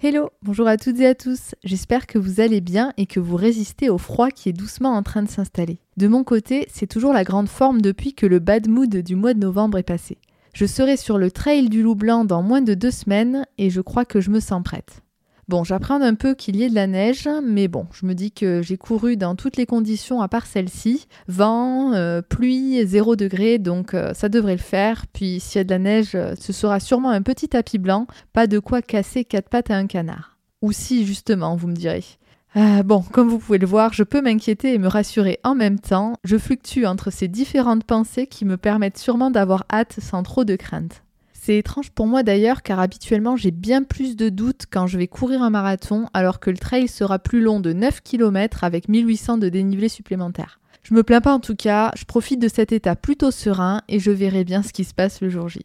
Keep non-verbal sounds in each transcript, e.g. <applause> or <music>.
Hello, bonjour à toutes et à tous, j'espère que vous allez bien et que vous résistez au froid qui est doucement en train de s'installer. De mon côté, c'est toujours la grande forme depuis que le bad mood du mois de novembre est passé. Je serai sur le trail du loup blanc dans moins de deux semaines et je crois que je me sens prête. Bon, j'apprends un peu qu'il y ait de la neige, mais bon, je me dis que j'ai couru dans toutes les conditions à part celle-ci. Vent, euh, pluie, 0 degré, donc euh, ça devrait le faire. Puis s'il y a de la neige, euh, ce sera sûrement un petit tapis blanc, pas de quoi casser quatre pattes à un canard. Ou si, justement, vous me direz. bon, comme vous pouvez le voir, je peux m'inquiéter et me rassurer en même temps. Je fluctue entre ces différentes pensées qui me permettent sûrement d'avoir hâte sans trop de crainte. C'est étrange pour moi d'ailleurs car habituellement j'ai bien plus de doutes quand je vais courir un marathon alors que le trail sera plus long de 9 km avec 1800 de dénivelé supplémentaire. Je me plains pas en tout cas, je profite de cet état plutôt serein et je verrai bien ce qui se passe le jour J.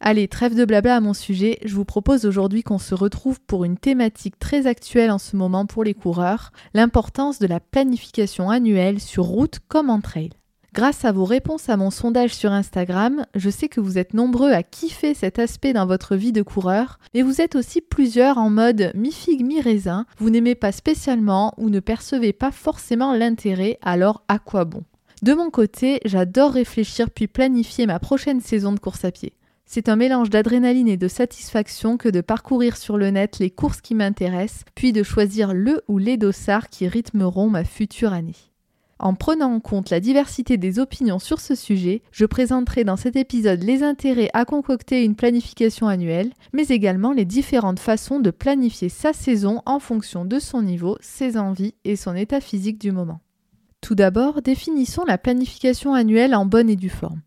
Allez, trêve de blabla à mon sujet, je vous propose aujourd'hui qu'on se retrouve pour une thématique très actuelle en ce moment pour les coureurs, l'importance de la planification annuelle sur route comme en trail. Grâce à vos réponses à mon sondage sur Instagram, je sais que vous êtes nombreux à kiffer cet aspect dans votre vie de coureur, mais vous êtes aussi plusieurs en mode mi-figue, mi-raisin, vous n'aimez pas spécialement ou ne percevez pas forcément l'intérêt, alors à quoi bon? De mon côté, j'adore réfléchir puis planifier ma prochaine saison de course à pied. C'est un mélange d'adrénaline et de satisfaction que de parcourir sur le net les courses qui m'intéressent, puis de choisir le ou les dossards qui rythmeront ma future année. En prenant en compte la diversité des opinions sur ce sujet, je présenterai dans cet épisode les intérêts à concocter une planification annuelle, mais également les différentes façons de planifier sa saison en fonction de son niveau, ses envies et son état physique du moment. Tout d'abord, définissons la planification annuelle en bonne et due forme.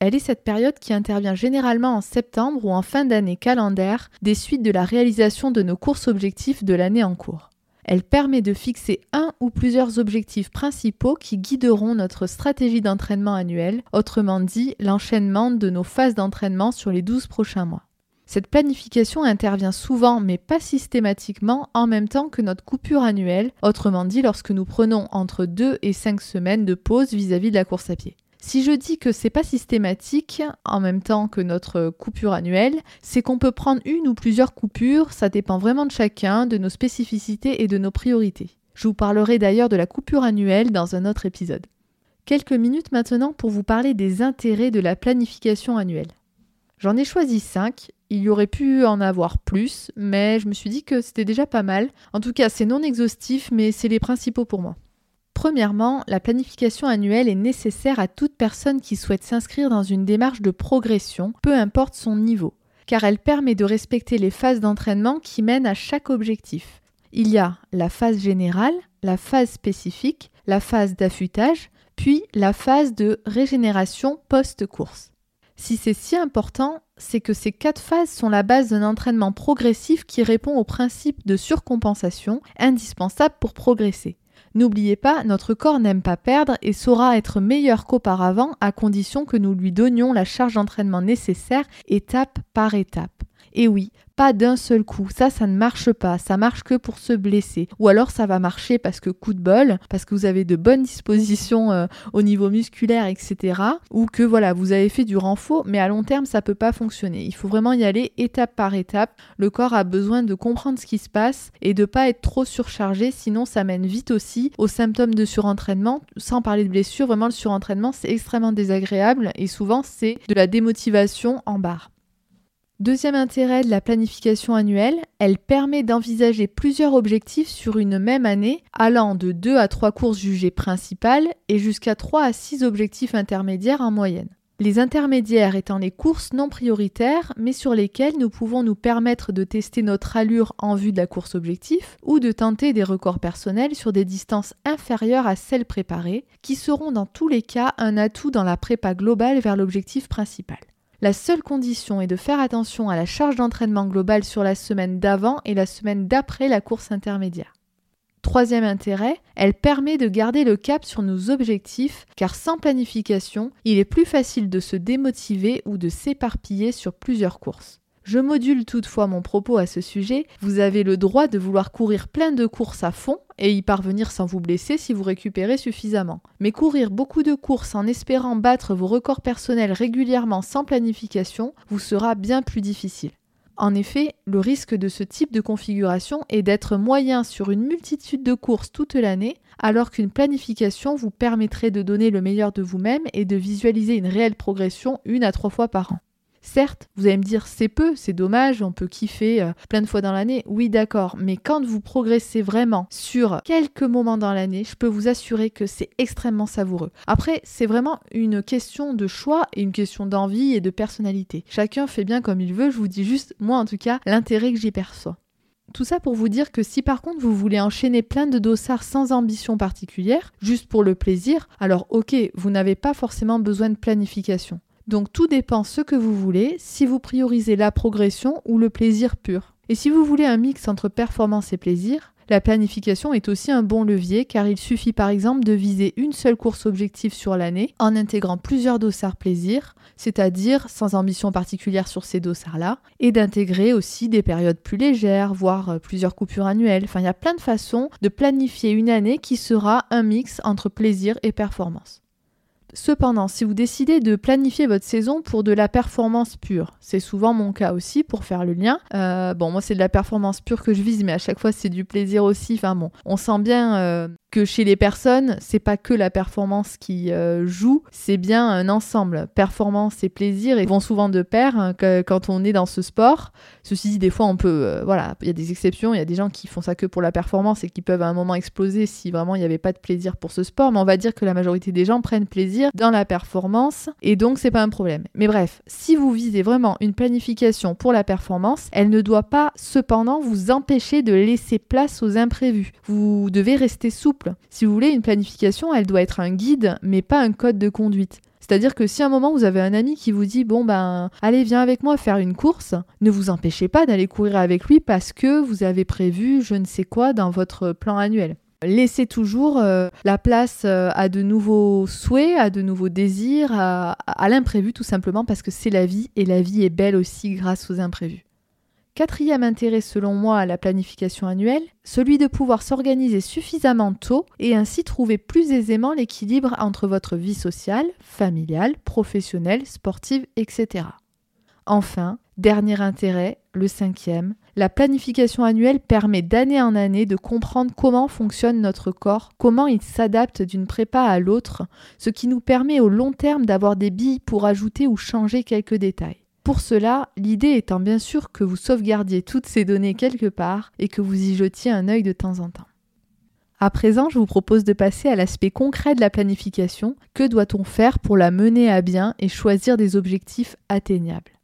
Elle est cette période qui intervient généralement en septembre ou en fin d'année calendaire des suites de la réalisation de nos courses objectifs de l'année en cours. Elle permet de fixer un ou plusieurs objectifs principaux qui guideront notre stratégie d'entraînement annuelle, autrement dit l'enchaînement de nos phases d'entraînement sur les 12 prochains mois. Cette planification intervient souvent, mais pas systématiquement, en même temps que notre coupure annuelle, autrement dit lorsque nous prenons entre 2 et 5 semaines de pause vis-à-vis de la course à pied. Si je dis que c'est pas systématique en même temps que notre coupure annuelle, c'est qu'on peut prendre une ou plusieurs coupures, ça dépend vraiment de chacun, de nos spécificités et de nos priorités. Je vous parlerai d'ailleurs de la coupure annuelle dans un autre épisode. Quelques minutes maintenant pour vous parler des intérêts de la planification annuelle. J'en ai choisi 5, il y aurait pu en avoir plus, mais je me suis dit que c'était déjà pas mal. En tout cas, c'est non exhaustif, mais c'est les principaux pour moi. Premièrement, la planification annuelle est nécessaire à toute personne qui souhaite s'inscrire dans une démarche de progression, peu importe son niveau, car elle permet de respecter les phases d'entraînement qui mènent à chaque objectif. Il y a la phase générale, la phase spécifique, la phase d'affûtage, puis la phase de régénération post-course. Si c'est si important, c'est que ces quatre phases sont la base d'un entraînement progressif qui répond au principe de surcompensation indispensable pour progresser. N'oubliez pas, notre corps n'aime pas perdre et saura être meilleur qu'auparavant à condition que nous lui donnions la charge d'entraînement nécessaire étape par étape. Et oui, pas d'un seul coup. Ça, ça ne marche pas. Ça marche que pour se blesser. Ou alors ça va marcher parce que coup de bol, parce que vous avez de bonnes dispositions euh, au niveau musculaire, etc. Ou que voilà, vous avez fait du renfort, mais à long terme, ça peut pas fonctionner. Il faut vraiment y aller étape par étape. Le corps a besoin de comprendre ce qui se passe et de pas être trop surchargé, sinon ça mène vite aussi aux symptômes de surentraînement. Sans parler de blessure, vraiment le surentraînement, c'est extrêmement désagréable et souvent c'est de la démotivation en barre. Deuxième intérêt de la planification annuelle, elle permet d'envisager plusieurs objectifs sur une même année, allant de 2 à 3 courses jugées principales et jusqu'à 3 à 6 objectifs intermédiaires en moyenne. Les intermédiaires étant les courses non prioritaires, mais sur lesquelles nous pouvons nous permettre de tester notre allure en vue de la course objectif ou de tenter des records personnels sur des distances inférieures à celles préparées, qui seront dans tous les cas un atout dans la prépa globale vers l'objectif principal. La seule condition est de faire attention à la charge d'entraînement globale sur la semaine d'avant et la semaine d'après la course intermédiaire. Troisième intérêt, elle permet de garder le cap sur nos objectifs car sans planification, il est plus facile de se démotiver ou de s'éparpiller sur plusieurs courses. Je module toutefois mon propos à ce sujet. Vous avez le droit de vouloir courir plein de courses à fond et y parvenir sans vous blesser si vous récupérez suffisamment. Mais courir beaucoup de courses en espérant battre vos records personnels régulièrement sans planification vous sera bien plus difficile. En effet, le risque de ce type de configuration est d'être moyen sur une multitude de courses toute l'année, alors qu'une planification vous permettrait de donner le meilleur de vous-même et de visualiser une réelle progression une à trois fois par an. Certes, vous allez me dire c'est peu, c'est dommage, on peut kiffer euh, plein de fois dans l'année. Oui, d'accord, mais quand vous progressez vraiment sur quelques moments dans l'année, je peux vous assurer que c'est extrêmement savoureux. Après, c'est vraiment une question de choix et une question d'envie et de personnalité. Chacun fait bien comme il veut, je vous dis juste, moi en tout cas, l'intérêt que j'y perçois. Tout ça pour vous dire que si par contre vous voulez enchaîner plein de dossards sans ambition particulière, juste pour le plaisir, alors ok, vous n'avez pas forcément besoin de planification. Donc tout dépend ce que vous voulez, si vous priorisez la progression ou le plaisir pur. Et si vous voulez un mix entre performance et plaisir, la planification est aussi un bon levier car il suffit par exemple de viser une seule course objectif sur l'année en intégrant plusieurs dossards plaisir, c'est-à-dire sans ambition particulière sur ces dossards-là, et d'intégrer aussi des périodes plus légères, voire euh, plusieurs coupures annuelles. Enfin, il y a plein de façons de planifier une année qui sera un mix entre plaisir et performance. Cependant, si vous décidez de planifier votre saison pour de la performance pure, c'est souvent mon cas aussi pour faire le lien. Euh, bon, moi c'est de la performance pure que je vise, mais à chaque fois c'est du plaisir aussi. Enfin bon, on sent bien euh, que chez les personnes, c'est pas que la performance qui euh, joue, c'est bien un ensemble. Performance et plaisir vont souvent de pair hein, quand on est dans ce sport. Ceci dit, des fois, on peut, voilà, il y a des exceptions, il y a des gens qui font ça que pour la performance et qui peuvent à un moment exploser si vraiment il n'y avait pas de plaisir pour ce sport. Mais on va dire que la majorité des gens prennent plaisir dans la performance et donc c'est pas un problème. Mais bref, si vous visez vraiment une planification pour la performance, elle ne doit pas cependant vous empêcher de laisser place aux imprévus. Vous devez rester souple si vous voulez, une planification, elle doit être un guide, mais pas un code de conduite. C'est-à-dire que si à un moment vous avez un ami qui vous dit bon ben allez viens avec moi faire une course, ne vous empêchez pas d'aller courir avec lui parce que vous avez prévu je ne sais quoi dans votre plan annuel. Laissez toujours euh, la place euh, à de nouveaux souhaits, à de nouveaux désirs, à l'imprévu tout simplement parce que c'est la vie et la vie est belle aussi grâce aux imprévus. Quatrième intérêt selon moi à la planification annuelle, celui de pouvoir s'organiser suffisamment tôt et ainsi trouver plus aisément l'équilibre entre votre vie sociale, familiale, professionnelle, sportive, etc. Enfin, dernier intérêt, le cinquième, la planification annuelle permet d'année en année de comprendre comment fonctionne notre corps, comment il s'adapte d'une prépa à l'autre, ce qui nous permet au long terme d'avoir des billes pour ajouter ou changer quelques détails. Pour cela, l'idée étant bien sûr que vous sauvegardiez toutes ces données quelque part et que vous y jetiez un œil de temps en temps. À présent, je vous propose de passer à l'aspect concret de la planification. Que doit-on faire pour la mener à bien et choisir des objectifs atteignables?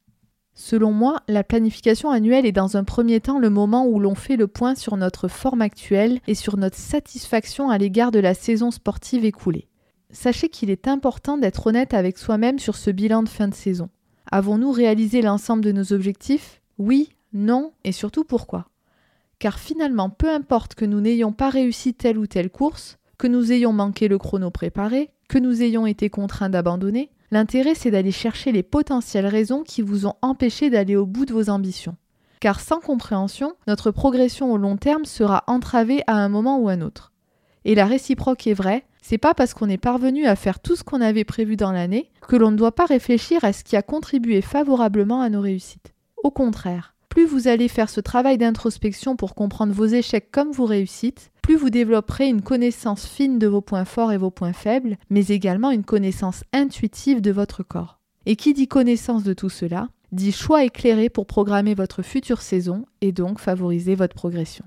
Selon moi, la planification annuelle est dans un premier temps le moment où l'on fait le point sur notre forme actuelle et sur notre satisfaction à l'égard de la saison sportive écoulée. Sachez qu'il est important d'être honnête avec soi-même sur ce bilan de fin de saison. Avons-nous réalisé l'ensemble de nos objectifs? Oui, non et surtout pourquoi? Car finalement, peu importe que nous n'ayons pas réussi telle ou telle course, que nous ayons manqué le chrono préparé, que nous ayons été contraints d'abandonner, l'intérêt c'est d'aller chercher les potentielles raisons qui vous ont empêché d'aller au bout de vos ambitions. Car sans compréhension, notre progression au long terme sera entravée à un moment ou un autre. Et la réciproque est vraie, c'est pas parce qu'on est parvenu à faire tout ce qu'on avait prévu dans l'année que l'on ne doit pas réfléchir à ce qui a contribué favorablement à nos réussites. Au contraire, plus vous allez faire ce travail d'introspection pour comprendre vos échecs comme vos réussites, plus vous développerez une connaissance fine de vos points forts et vos points faibles, mais également une connaissance intuitive de votre corps. Et qui dit connaissance de tout cela, dit choix éclairé pour programmer votre future saison et donc favoriser votre progression.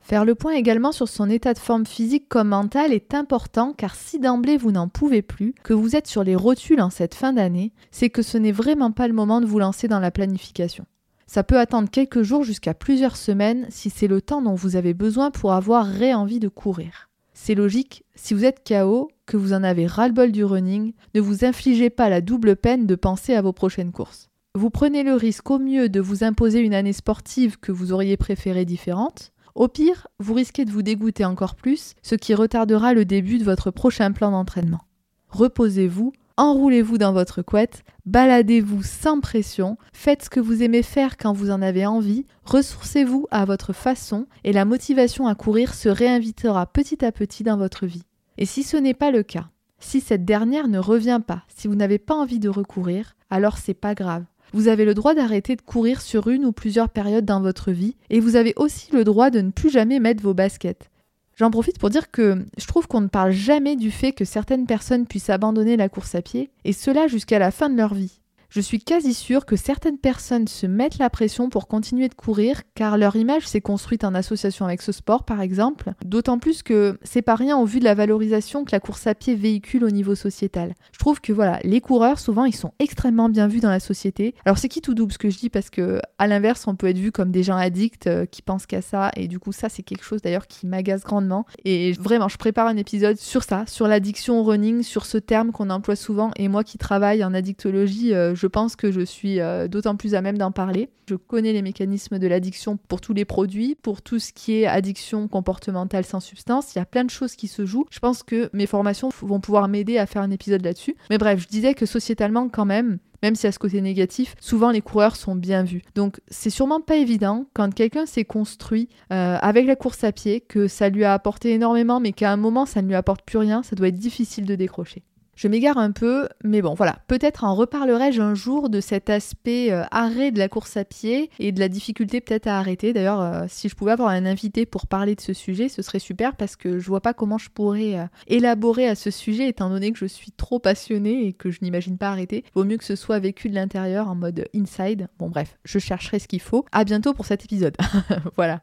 Faire le point également sur son état de forme physique comme mental est important car si d'emblée vous n'en pouvez plus, que vous êtes sur les rotules en cette fin d'année, c'est que ce n'est vraiment pas le moment de vous lancer dans la planification. Ça peut attendre quelques jours jusqu'à plusieurs semaines si c'est le temps dont vous avez besoin pour avoir ré-envie de courir. C'est logique, si vous êtes KO, que vous en avez ras-le-bol du running, ne vous infligez pas la double peine de penser à vos prochaines courses. Vous prenez le risque au mieux de vous imposer une année sportive que vous auriez préférée différente, Au pire, vous risquez de vous dégoûter encore plus, ce qui retardera le début de votre prochain plan d'entraînement. Reposez-vous, enroulez-vous dans votre couette, baladez-vous sans pression, faites ce que vous aimez faire quand vous en avez envie, ressourcez-vous à votre façon et la motivation à courir se réinvitera petit à petit dans votre vie. Et si ce n'est pas le cas, si cette dernière ne revient pas, si vous n'avez pas envie de recourir, alors c'est pas grave. Vous avez le droit d'arrêter de courir sur une ou plusieurs périodes dans votre vie et vous avez aussi le droit de ne plus jamais mettre vos baskets. J'en profite pour dire que je trouve qu'on ne parle jamais du fait que certaines personnes puissent abandonner la course à pied, et cela jusqu'à la fin de leur vie. Je suis quasi sûre que certaines personnes se mettent la pression pour continuer de courir car leur image s'est construite en association avec ce sport par exemple, d'autant plus que c'est pas rien au vu de la valorisation que la course à pied véhicule au niveau sociétal. Je trouve que voilà, les coureurs souvent ils sont extrêmement bien vus dans la société. Alors c'est qui tout double ce que je dis? Parce que à l'inverse on peut être vu comme des gens addicts euh, qui pensent qu'à ça et du coup ça c'est quelque chose d'ailleurs qui m'agace grandement et vraiment je prépare un épisode sur ça, sur l'addiction au running, sur ce terme qu'on emploie souvent et moi qui travaille en addictologie euh, je pense que je suis euh, d'autant plus à même d'en parler. Je connais les mécanismes de l'addiction pour tous les produits, pour tout ce qui est addiction comportementale sans substance. Il y a plein de choses qui se jouent. Je pense que mes formations vont pouvoir m'aider à faire un épisode là-dessus. Mais bref, je disais que sociétalement, quand même, même si à ce côté négatif, souvent les coureurs sont bien vus. Donc c'est sûrement pas évident quand quelqu'un s'est construit euh, avec la course à pied, que ça lui a apporté énormément, mais qu'à un moment ça ne lui apporte plus rien, ça doit être difficile de décrocher. Je m'égare un peu, mais bon, voilà. Peut-être en reparlerai-je un jour de cet aspect euh, arrêt de la course à pied et de la difficulté peut-être à arrêter. D'ailleurs, euh, si je pouvais avoir un invité pour parler de ce sujet, ce serait super parce que je vois pas comment je pourrais euh, élaborer à ce sujet étant donné que je suis trop passionnée et que je n'imagine pas arrêter. Vaut mieux que ce soit vécu de l'intérieur en mode inside. Bon, bref, je chercherai ce qu'il faut. À bientôt pour cet épisode. <laughs> voilà.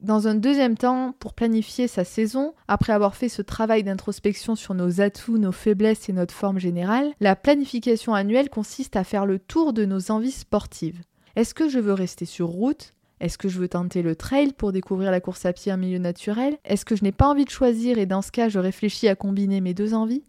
Dans un deuxième temps, pour planifier sa saison, après avoir fait ce travail d'introspection sur nos atouts, nos faiblesses et notre forme générale, la planification annuelle consiste à faire le tour de nos envies sportives. Est-ce que je veux rester sur route? Est-ce que je veux tenter le trail pour découvrir la course à pied en milieu naturel? Est-ce que je n'ai pas envie de choisir et dans ce cas je réfléchis à combiner mes deux envies?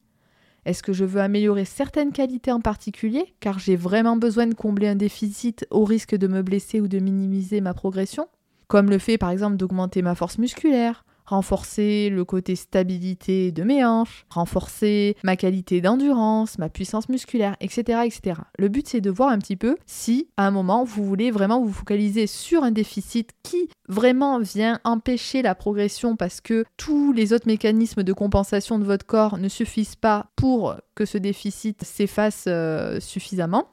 Est-ce que je veux améliorer certaines qualités en particulier, car j'ai vraiment besoin de combler un déficit au risque de me blesser ou de minimiser ma progression? Comme le fait par exemple d'augmenter ma force musculaire, renforcer le côté stabilité de mes hanches, renforcer ma qualité d'endurance, ma puissance musculaire, etc. etc. Le but c'est de voir un petit peu si à un moment vous voulez vraiment vous focaliser sur un déficit qui vraiment vient empêcher la progression parce que tous les autres mécanismes de compensation de votre corps ne suffisent pas pour que ce déficit s'efface euh, suffisamment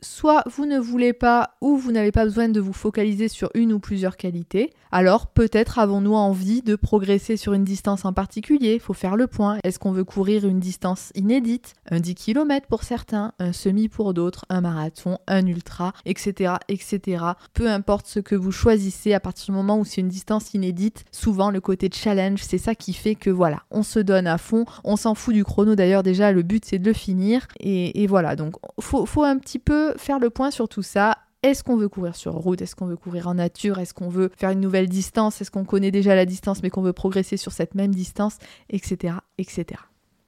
soit vous ne voulez pas ou vous n'avez pas besoin de vous focaliser sur une ou plusieurs qualités, alors peut-être avons-nous envie de progresser sur une distance en particulier, faut faire le point. Est-ce qu'on veut courir une distance inédite, un 10 km pour certains, un semi pour d'autres, un marathon, un ultra, etc., etc. Peu importe ce que vous choisissez à partir du moment où c'est une distance inédite, souvent le côté challenge, c'est ça qui fait que voilà, on se donne à fond, on s'en fout du chrono d'ailleurs déjà, le but c'est de le finir et, voilà, donc faut un petit peu faire le point sur tout ça est-ce qu'on veut courir sur route? Est-ce qu'on veut courir en nature? Est-ce qu'on veut faire une nouvelle distance? Est-ce qu'on connaît déjà la distance mais qu'on veut progresser sur cette même distance? Etc. etc.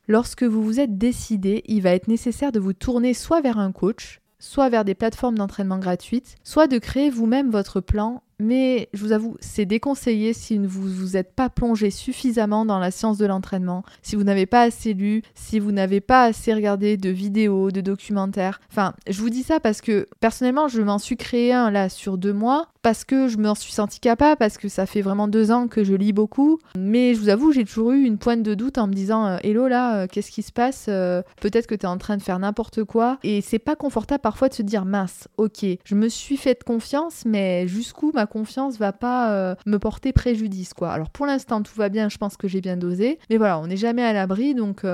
Lorsque vous vous êtes décidé, il va être nécessaire de vous tourner soit vers un coach, soit vers des plateformes d'entraînement gratuites, soit de créer vous-même votre plan mais je vous avoue, c'est déconseillé si vous ne vous êtes pas plongé suffisamment dans la science de l'entraînement, si vous n'avez pas assez lu, si vous n'avez pas assez regardé de vidéos, de documentaires. Enfin, je vous dis ça parce que personnellement, je m'en suis créé un là sur deux mois, parce que je m'en suis senti capable, parce que ça fait vraiment deux ans que je lis beaucoup. Mais je vous avoue, j'ai toujours eu une pointe de doute en me disant euh, Hello là, euh, qu'est-ce qui se passe euh, Peut-être que tu es en train de faire n'importe quoi. Et c'est pas confortable parfois de se dire mince, ok, je me suis fait confiance, mais jusqu'où ma confiance va pas me porter préjudice quoi. Alors pour l'instant tout va bien, je pense que j'ai bien dosé, mais voilà, on n'est jamais à l'abri donc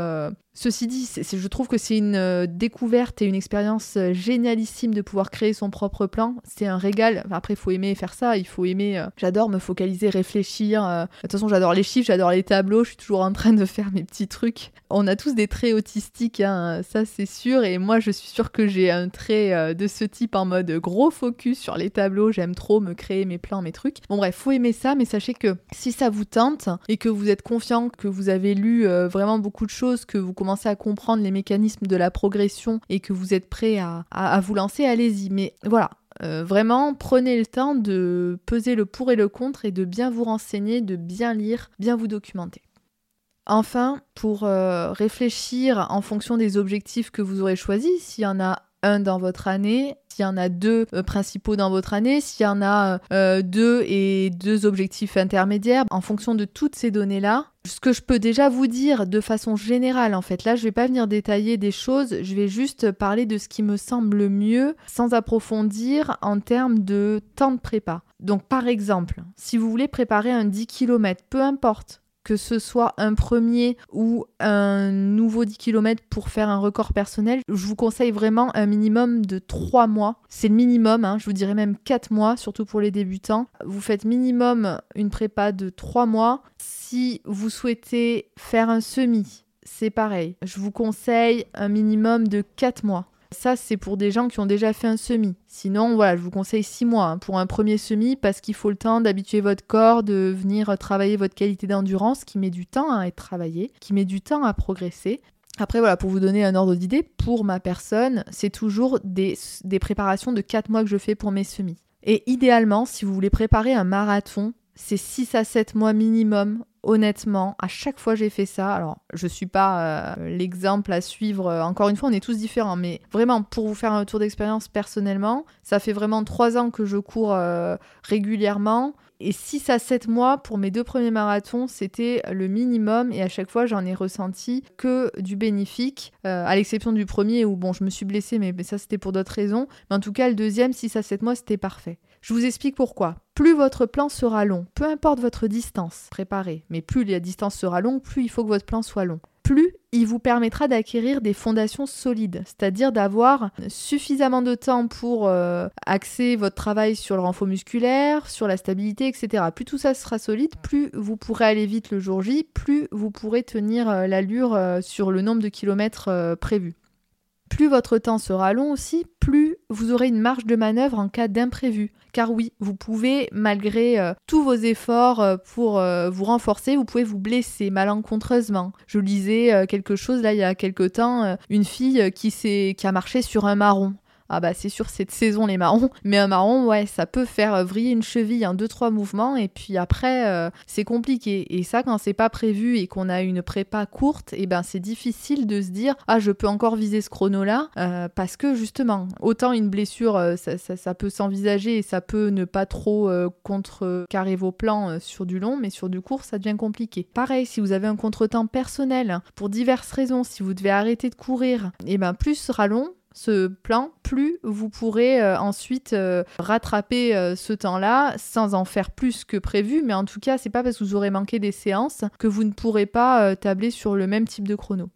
Ceci dit, je trouve que c'est une euh, découverte et une expérience euh, génialissime de pouvoir créer son propre plan. C'est un régal. après, il faut aimer faire ça. Il faut aimer. Euh, j'adore me focaliser, réfléchir. de toute façon, j'adore les chiffres, j'adore les tableaux. Je suis toujours en train de <laughs> faire mes petits trucs. On a tous des traits autistiques, hein, ça c'est sûr. Et moi, je suis sûre que j'ai un trait de ce type en mode gros focus sur les tableaux. J'aime trop me créer mes plans, mes trucs. Bon, bref, faut aimer ça. Mais sachez que si ça vous tente et que vous êtes confiant, que vous avez lu vraiment beaucoup de choses, que vous à comprendre les mécanismes de la progression et que vous êtes prêt à, vous lancer, allez-y. Mais voilà, Euh, vraiment, prenez le temps de peser le pour et le contre et de bien vous renseigner, de bien lire, bien vous documenter. Enfin, pour euh, réfléchir en fonction des objectifs que vous aurez choisis, s'il y en a un dans votre année, s'il y en a deux euh, principaux dans votre année, s'il y en a euh, deux et deux objectifs intermédiaires, en fonction de toutes ces données-là, ce que je peux déjà vous dire de façon générale, en fait, là, je vais pas venir détailler des choses, je vais juste parler de ce qui me semble le mieux, sans approfondir en termes de temps de prépa. Donc, par exemple, si vous voulez préparer un 10 km, peu importe que ce soit un premier ou un nouveau 10 km pour faire un record personnel, je vous conseille vraiment un minimum de 3 mois. C'est le minimum, hein, je vous dirais même 4 mois, surtout pour les débutants. Vous faites minimum une prépa de 3 mois. Si vous souhaitez faire un semi, c'est pareil. Je vous conseille un minimum de 4 mois. Ça, c'est pour des gens qui ont déjà fait un semi. Sinon, voilà, je vous conseille 6 mois hein, pour un premier semi parce qu'il faut le temps d'habituer votre corps, de venir travailler votre qualité d'endurance qui met du temps à être travaillé, qui met du temps à progresser. Après, voilà, pour vous donner un ordre d'idée, pour ma personne, c'est toujours des, des préparations de 4 mois que je fais pour mes semis. Et idéalement, si vous voulez préparer un marathon, c'est 6 à 7 mois minimum honnêtement, à chaque fois j'ai fait ça. Alors, je suis pas euh, l'exemple à suivre. Encore une fois, on est tous différents, mais vraiment, pour vous faire un tour d'expérience personnellement, ça fait vraiment trois ans que je cours euh, régulièrement. Et 6 à 7 mois pour mes deux premiers marathons, c'était le minimum. Et à chaque fois, j'en ai ressenti que du bénéfique, euh, à l'exception du premier où, bon, je me suis blessée, mais, mais ça, c'était pour d'autres raisons. Mais en tout cas, le deuxième, 6 à 7 mois, c'était parfait. Je vous explique pourquoi. Plus votre plan sera long, peu importe votre distance préparée, mais plus la distance sera longue, plus il faut que votre plan soit long. Plus il vous permettra d'acquérir des fondations solides, c'est-à-dire d'avoir suffisamment de temps pour euh, axer votre travail sur le renfort musculaire, sur la stabilité, etc. Plus tout ça sera solide, plus vous pourrez aller vite le jour J, plus vous pourrez tenir euh, l'allure euh, sur le nombre de kilomètres prévus. Plus votre temps sera long aussi, plus vous aurez une marge de manœuvre en cas d'imprévu. Car oui, vous pouvez, malgré euh, tous vos efforts euh, pour euh, vous renforcer, vous pouvez vous blesser malencontreusement. Je lisais quelque chose là il y a quelque temps, une fille qui, qui a marché sur un marron. Ah bah c'est sûr cette saison les marrons, <laughs> mais un marron ouais ça peut faire euh, vriller une cheville en deux trois mouvements et puis après euh, c'est compliqué et ça quand c'est pas prévu et qu'on a une prépa courte et eh ben c'est difficile de se dire ah je peux encore viser ce chrono là euh, parce que justement autant une blessure ça, ça, peut s'envisager et ça peut ne pas trop contrecarrer vos plans sur du long mais sur du court ça devient compliqué. Pareil si vous avez un contretemps personnel pour diverses raisons si vous devez arrêter de courir et eh ben plus sera long ce plan, plus vous pourrez euh, ensuite euh, rattraper euh, ce temps-là sans en faire plus que prévu. Mais en tout cas, c'est pas parce que vous aurez manqué des séances que vous ne pourrez pas tabler sur le même type de chrono.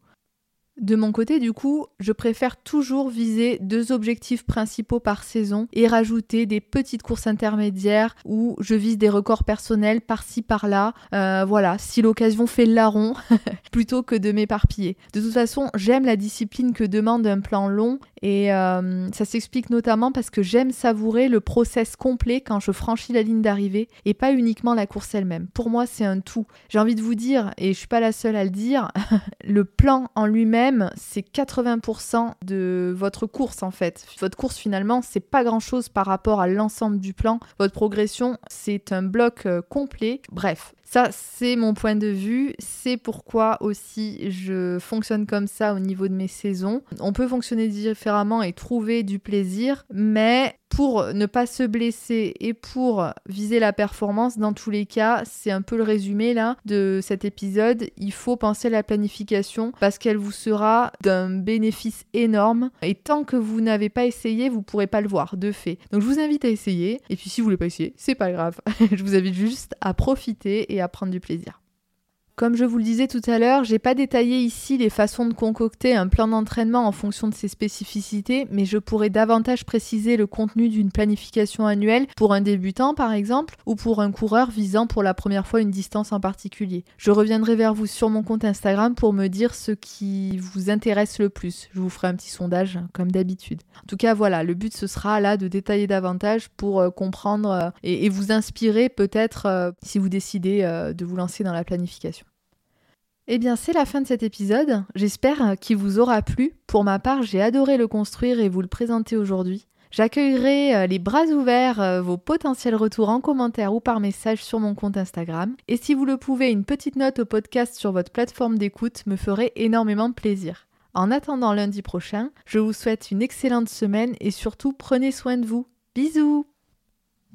De mon côté, du coup, je préfère toujours viser deux objectifs principaux par saison et rajouter des petites courses intermédiaires où je vise des records personnels par-ci par-là. Euh, voilà, si l'occasion fait le larron, <laughs> plutôt que de m'éparpiller. De toute façon, j'aime la discipline que demande un plan long et euh, ça s'explique notamment parce que j'aime savourer le process complet quand je franchis la ligne d'arrivée et pas uniquement la course elle-même. Pour moi, c'est un tout. J'ai envie de vous dire, et je suis pas la seule à le dire, <laughs> le plan en lui-même c'est 80% de votre course en fait. Votre course finalement, c'est pas grand-chose par rapport à l'ensemble du plan. Votre progression, c'est un bloc euh, complet. Bref, ça, c'est mon point de vue. C'est pourquoi aussi je fonctionne comme ça au niveau de mes saisons. On peut fonctionner différemment et trouver du plaisir, mais pour ne pas se blesser et pour viser la performance, dans tous les cas, c'est un peu le résumé là de cet épisode. Il faut penser à la planification parce qu'elle vous sera d'un bénéfice énorme. Et tant que vous n'avez pas essayé, vous pourrez pas le voir de fait. Donc je vous invite à essayer. Et puis si vous voulez pas essayer, c'est pas grave. <laughs> je vous invite juste à profiter et à prendre du plaisir. Comme je vous le disais tout à l'heure, j'ai pas détaillé ici les façons de concocter un plan d'entraînement en fonction de ses spécificités, mais je pourrais davantage préciser le contenu d'une planification annuelle pour un débutant par exemple, ou pour un coureur visant pour la première fois une distance en particulier. Je reviendrai vers vous sur mon compte Instagram pour me dire ce qui vous intéresse le plus. Je vous ferai un petit sondage comme d'habitude. En tout cas voilà, le but ce sera là de détailler davantage pour euh, comprendre euh, et, vous inspirer peut-être euh, si vous décidez de vous lancer dans la planification. Eh bien, c'est la fin de cet épisode. J'espère qu'il vous aura plu. Pour ma part, j'ai adoré le construire et vous le présenter aujourd'hui. J'accueillerai euh, les bras ouverts euh, vos potentiels retours en commentaire ou par message sur mon compte Instagram. Et si vous le pouvez, une petite note au podcast sur votre plateforme d'écoute me ferait énormément plaisir. En attendant lundi prochain, je vous souhaite une excellente semaine et surtout prenez soin de vous. Bisous